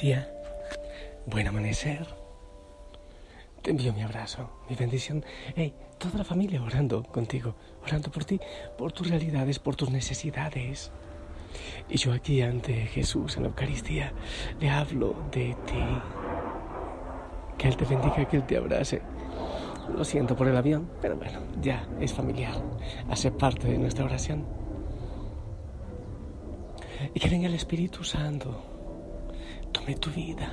día, buen amanecer. Te envío mi abrazo, mi bendición. Hey, toda la familia orando contigo, orando por ti, por tus realidades, por tus necesidades. Y yo aquí ante Jesús en la Eucaristía le hablo de ti. Que Él te bendiga, que Él te abrace. Lo siento por el avión, pero bueno, ya es familiar. Hace parte de nuestra oración. Y que venga el Espíritu Santo. Tome tu vida.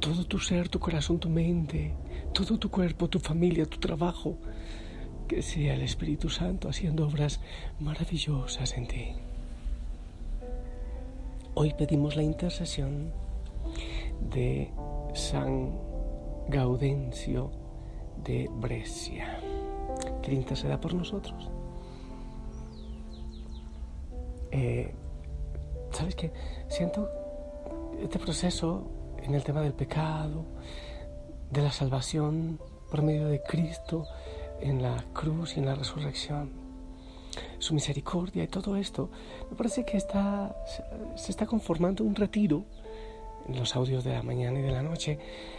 Todo tu ser, tu corazón, tu mente, todo tu cuerpo, tu familia, tu trabajo. Que sea el Espíritu Santo haciendo obras maravillosas en ti. Hoy pedimos la intercesión de San Gaudencio de Brescia, que interceda por nosotros. Eh, ¿Sabes qué? Siento este proceso en el tema del pecado, de la salvación por medio de Cristo en la cruz y en la resurrección, su misericordia y todo esto, me parece que está, se está conformando un retiro en los audios de la mañana y de la noche,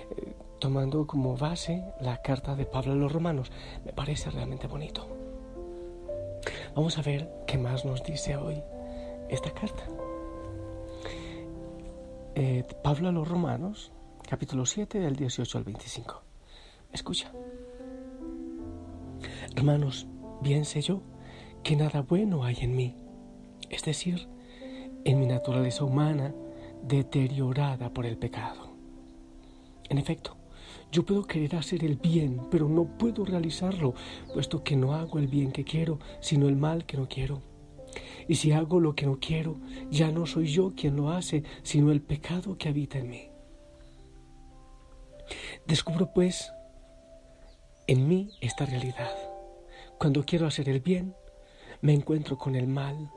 eh, tomando como base la carta de Pablo a los romanos. Me parece realmente bonito. Vamos a ver qué más nos dice hoy esta carta. Eh, Pablo a los romanos, capítulo 7, del 18 al 25. Escucha. Hermanos, bien sé yo que nada bueno hay en mí, es decir, en mi naturaleza humana deteriorada por el pecado. En efecto, yo puedo querer hacer el bien, pero no puedo realizarlo, puesto que no hago el bien que quiero, sino el mal que no quiero. Y si hago lo que no quiero, ya no soy yo quien lo hace, sino el pecado que habita en mí. Descubro pues en mí esta realidad. Cuando quiero hacer el bien, me encuentro con el mal.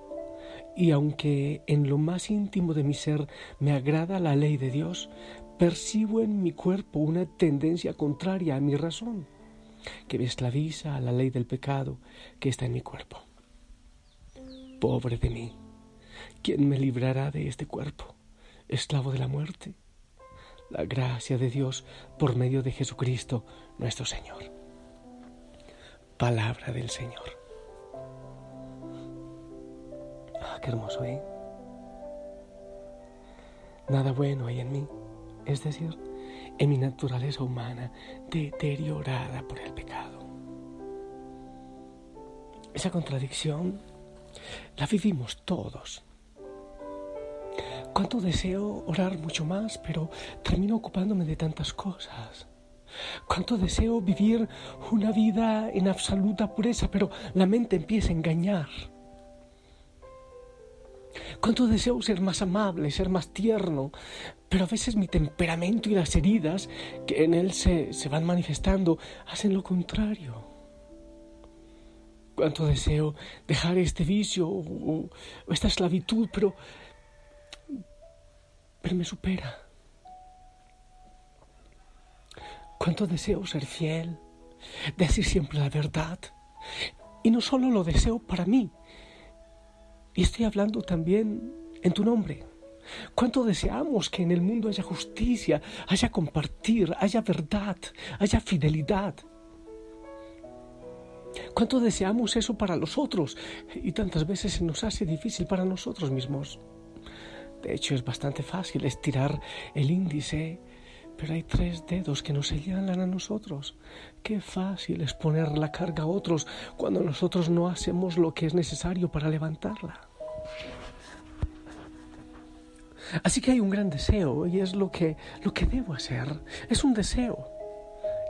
Y aunque en lo más íntimo de mi ser me agrada la ley de Dios, percibo en mi cuerpo una tendencia contraria a mi razón, que me esclaviza a la ley del pecado que está en mi cuerpo. Pobre de mí, ¿quién me librará de este cuerpo, esclavo de la muerte? La gracia de Dios por medio de Jesucristo nuestro Señor. Palabra del Señor. Ah, qué hermoso, ¿eh? Nada bueno hay en mí es decir, en mi naturaleza humana deteriorada por el pecado. Esa contradicción la vivimos todos. Cuánto deseo orar mucho más, pero termino ocupándome de tantas cosas. Cuánto deseo vivir una vida en absoluta pureza, pero la mente empieza a engañar. Cuánto deseo ser más amable, ser más tierno, pero a veces mi temperamento y las heridas que en él se, van manifestando hacen lo contrario. Cuánto deseo dejar este vicio o, esta esclavitud, pero, pero me supera. Cuánto deseo ser fiel, decir siempre la verdad. Y no solo lo deseo para mí, y estoy hablando también en tu nombre. ¿Cuánto deseamos que en el mundo haya justicia, haya compartir, haya verdad, haya fidelidad? ¿Cuánto deseamos eso para los otros? Y tantas veces se nos hace difícil para nosotros mismos. De hecho, es bastante fácil estirar el índice, pero hay tres dedos que nos señalan a nosotros. Qué fácil es poner la carga a otros cuando nosotros no hacemos lo que es necesario para levantarla. Así que hay un gran deseo y es lo que, lo que debo hacer. Es un deseo.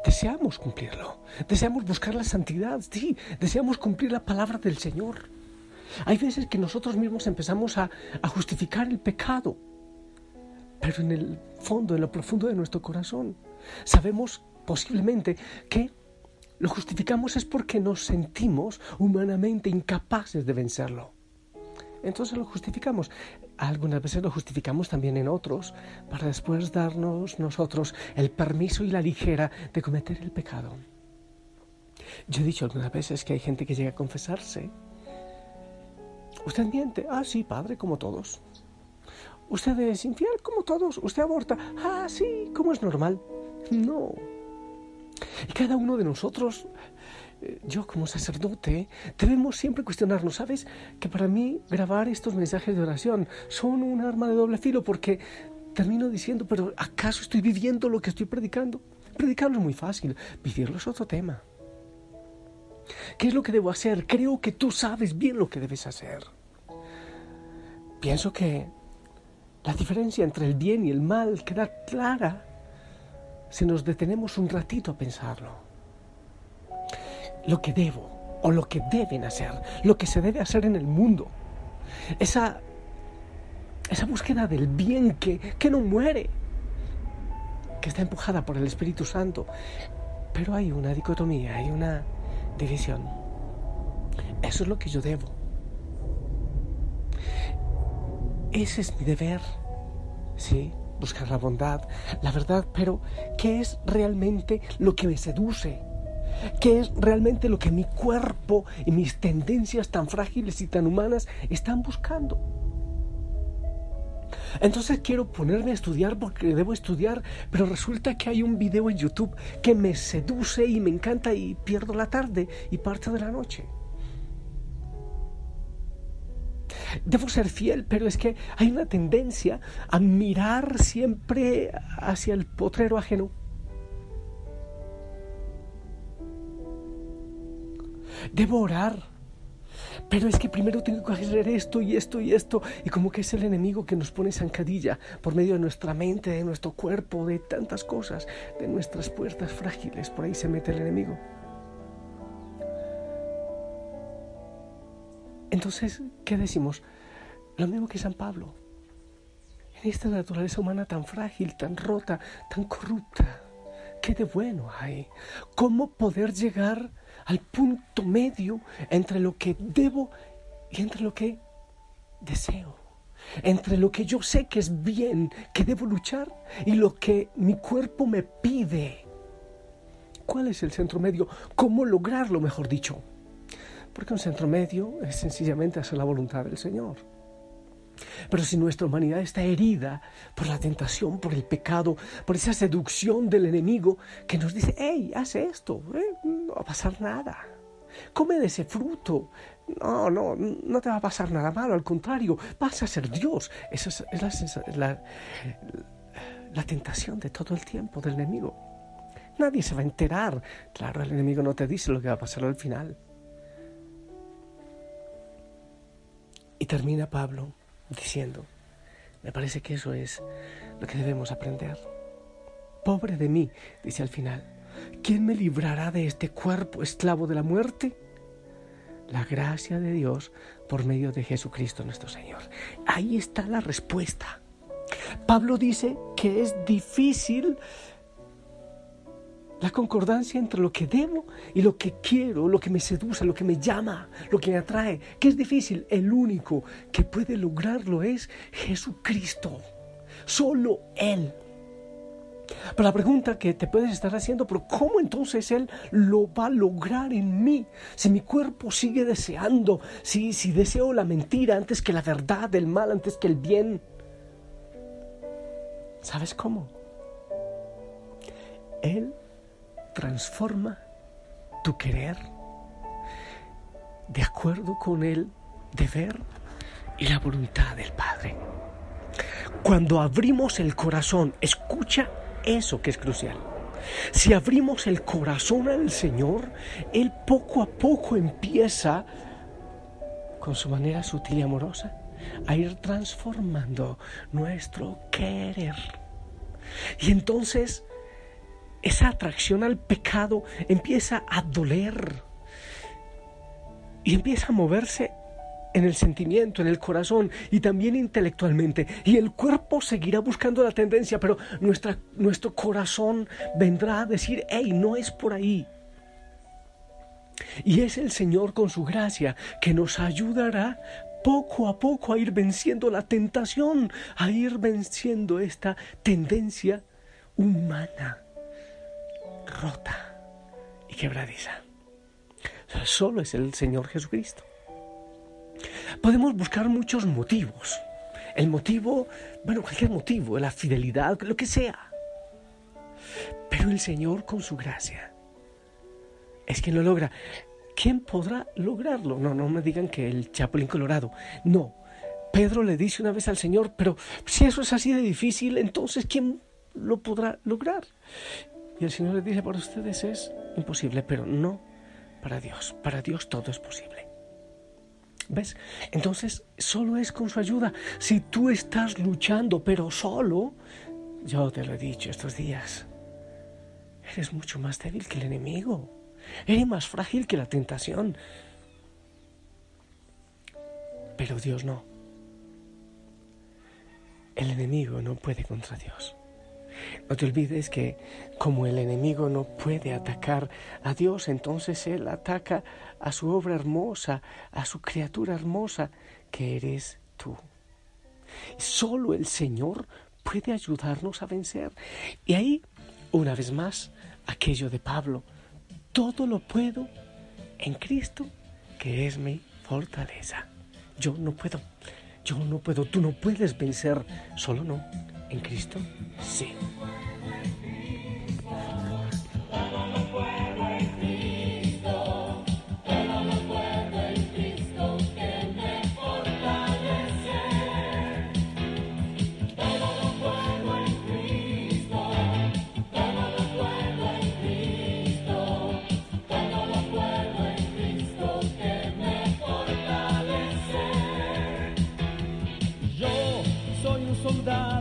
Deseamos cumplirlo. Deseamos buscar la santidad. Sí, deseamos cumplir la palabra del Señor. Hay veces que nosotros mismos empezamos a, a justificar el pecado. Pero en el fondo, en lo profundo de nuestro corazón, sabemos posiblemente que lo justificamos es porque nos sentimos humanamente incapaces de vencerlo entonces lo justificamos. Algunas veces lo justificamos también en otros para después darnos nosotros el permiso y la ligera de cometer el pecado. Yo he dicho algunas veces que hay gente que llega a confesarse. Usted miente. Ah, sí, padre, como todos. Usted es infiel como todos, usted aborta. Ah, sí, como es normal. No. Y cada uno de nosotros, yo como sacerdote, debemos siempre cuestionarnos. ¿Sabes? Que para mí grabar estos mensajes de oración son un arma de doble filo porque termino diciendo, pero ¿acaso estoy viviendo lo que estoy predicando? Predicarlo es muy fácil, vivirlo es otro tema. ¿Qué es lo que debo hacer? Creo que tú sabes bien lo que debes hacer. Pienso que la diferencia entre el bien y el mal queda clara si nos detenemos un ratito a pensarlo. Lo que debo o lo que deben hacer, lo que se debe hacer en el mundo, esa, esa búsqueda del bien que, que no muere, que está empujada por el Espíritu Santo. Pero hay una dicotomía, hay una división. Eso es lo que yo debo. Ese es mi deber, sí, buscar la bondad, la verdad, pero ¿qué es realmente lo que me seduce? ¿Qué es realmente lo que mi cuerpo y mis tendencias tan frágiles y tan humanas están buscando? Entonces quiero ponerme a estudiar porque debo estudiar, pero resulta que hay un video en YouTube que me seduce y me encanta y pierdo la tarde y parte de la noche. Debo ser fiel, pero es que hay una tendencia a mirar siempre hacia el potrero ajeno. Debo orar, pero es que primero tengo que hacer esto y esto y esto, y como que es el enemigo que nos pone zancadilla por medio de nuestra mente, de nuestro cuerpo, de tantas cosas, de nuestras puertas frágiles, por ahí se mete el enemigo. Entonces, ¿qué decimos? Lo mismo que San Pablo. En esta naturaleza humana tan frágil, tan rota, tan corrupta, ¿qué de bueno hay? ¿Cómo poder llegar al punto medio entre lo que debo y entre lo que deseo? Entre lo que yo sé que es bien, que debo luchar, y lo que mi cuerpo me pide. ¿Cuál es el centro medio? ¿Cómo lograrlo, mejor dicho? Porque un centro medio es sencillamente hacer la voluntad del Señor. Pero si nuestra humanidad está herida por la tentación, por el pecado, por esa seducción del enemigo que nos dice, hey, haz esto, eh, no va a pasar nada. Come de ese fruto. No, no, no te va a pasar nada malo, al contrario, vas a ser Dios. Esa es, la, la tentación de todo el tiempo del enemigo. Nadie se va a enterar. Claro, el enemigo no te dice lo que va a pasar al final. Y termina Pablo diciendo, me parece que eso es lo que debemos aprender. Pobre de mí, dice al final, ¿quién me librará de este cuerpo esclavo de la muerte? La gracia de Dios por medio de Jesucristo nuestro Señor. Ahí está la respuesta. Pablo dice que es difícil la concordancia entre lo que debo y lo que quiero, lo que me seduce, lo que me llama, lo que me atrae, que es difícil. El único que puede lograrlo es Jesucristo. Solo Él. Pero la pregunta que te puedes estar haciendo, pero ¿cómo entonces Él lo va a lograr en mí? Si mi cuerpo sigue deseando, si, si deseo la mentira antes que la verdad, el mal antes que el bien. ¿Sabes cómo? Transforma tu querer de acuerdo con el deber y la voluntad del Padre. Cuando abrimos el corazón, escucha eso que es crucial. Si abrimos el corazón al Señor, Él poco a poco empieza, con su manera sutil y amorosa, a ir transformando nuestro querer. Y entonces esa atracción al pecado empieza a doler y empieza a moverse en el sentimiento, en el corazón y también intelectualmente. Y el cuerpo seguirá buscando la tendencia, pero nuestra, nuestro corazón vendrá a decir, hey, no es por ahí. Y es el Señor con su gracia que nos ayudará poco a poco a ir venciendo la tentación, a ir venciendo esta tendencia humana rota y quebradiza. solo es el Señor Jesucristo. Podemos buscar muchos motivos. El motivo, bueno, cualquier motivo, la fidelidad, lo que sea. Pero el Señor con su gracia es quien lo logra. ¿Quién podrá lograrlo? No, no me digan que el Chapulín Colorado. No. Pedro le dice una vez al Señor, pero si eso es así de difícil, entonces ¿quién lo podrá lograr? Y el Señor le dice, para ustedes es imposible, pero no para Dios. Para Dios todo es posible. ¿Ves? Entonces, solo es con su ayuda. Si tú estás luchando, pero solo, yo te lo he dicho estos días, eres mucho más débil que el enemigo. Eres más frágil que la tentación. Pero Dios no. El enemigo no puede contra Dios. No te olvides que como el enemigo no puede atacar a Dios, entonces Él ataca a su obra hermosa, a su criatura hermosa, que eres tú. Solo el Señor puede ayudarnos a vencer. Y ahí, una vez más, aquello de Pablo, todo lo puedo en Cristo, que es mi fortaleza. Yo no puedo, yo no puedo, tú no puedes vencer, solo no. En Cristo, sí. saca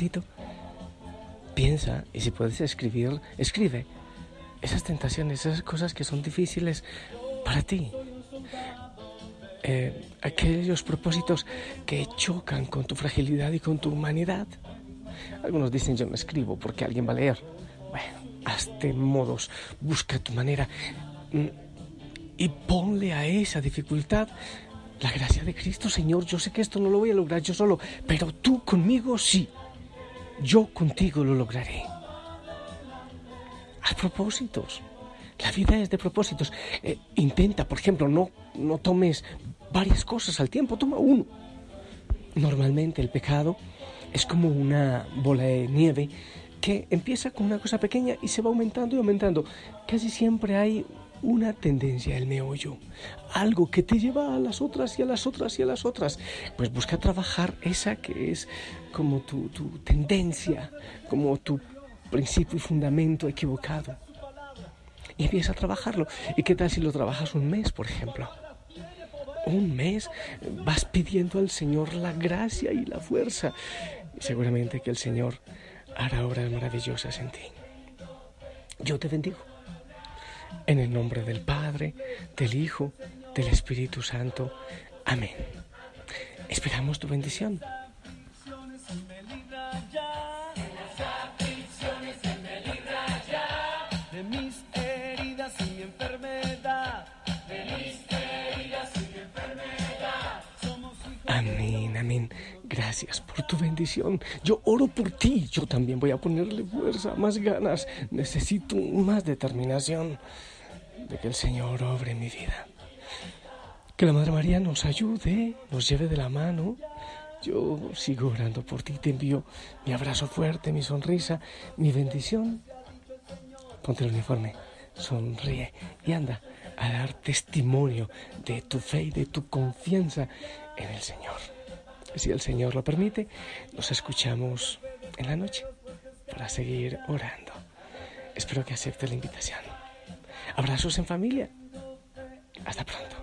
ratito, piensa y si puedes escribir, escribe esas tentaciones, esas cosas que son difíciles para ti. Eh, aquellos propósitos que chocan con tu fragilidad y con tu humanidad. Algunos dicen yo no escribo porque alguien va a leer. Bueno, hazte modos, busca tu manera mm, y ponle a esa dificultad la gracia de Cristo, Señor, yo sé que esto no lo voy a lograr yo solo, pero tú conmigo sí. Yo contigo lo lograré. Haz propósitos. La vida es de propósitos. Eh, intenta, por ejemplo, no, no tomes varias cosas al tiempo, toma uno. Normalmente el pecado es como una bola de nieve que empieza con una cosa pequeña y se va aumentando y aumentando. Casi siempre hay una tendencia, el meollo, algo que te lleva a las otras y a las otras y a las otras. Pues busca trabajar esa que es como tu, tu tendencia, como tu principio y fundamento equivocado. Y empieza a trabajarlo. ¿Y qué tal si lo trabajas un mes, por ejemplo? Un mes vas pidiendo al Señor la gracia y la fuerza. Y seguramente que el Señor hará obras maravillosas en ti. Yo te bendigo. En el nombre del Padre, del Hijo, del Espíritu Santo. Amén. Esperamos tu bendición. Amén, amén. Gracias por tu bendición. Yo oro por ti. Yo también voy a ponerle fuerza, más ganas. Necesito más determinación de que el Señor obre mi vida. Que la Madre María nos ayude, nos lleve de la mano Yo sigo orando por ti, te envío mi abrazo fuerte, mi sonrisa, mi bendición. Ponte el uniforme, sonríe y anda a dar testimonio de tu fe y de tu confianza en el Señor. Si el Señor lo permite, nos escuchamos en la noche para seguir orando. Espero que acepte la invitación. Abrazos en familia. Hasta pronto.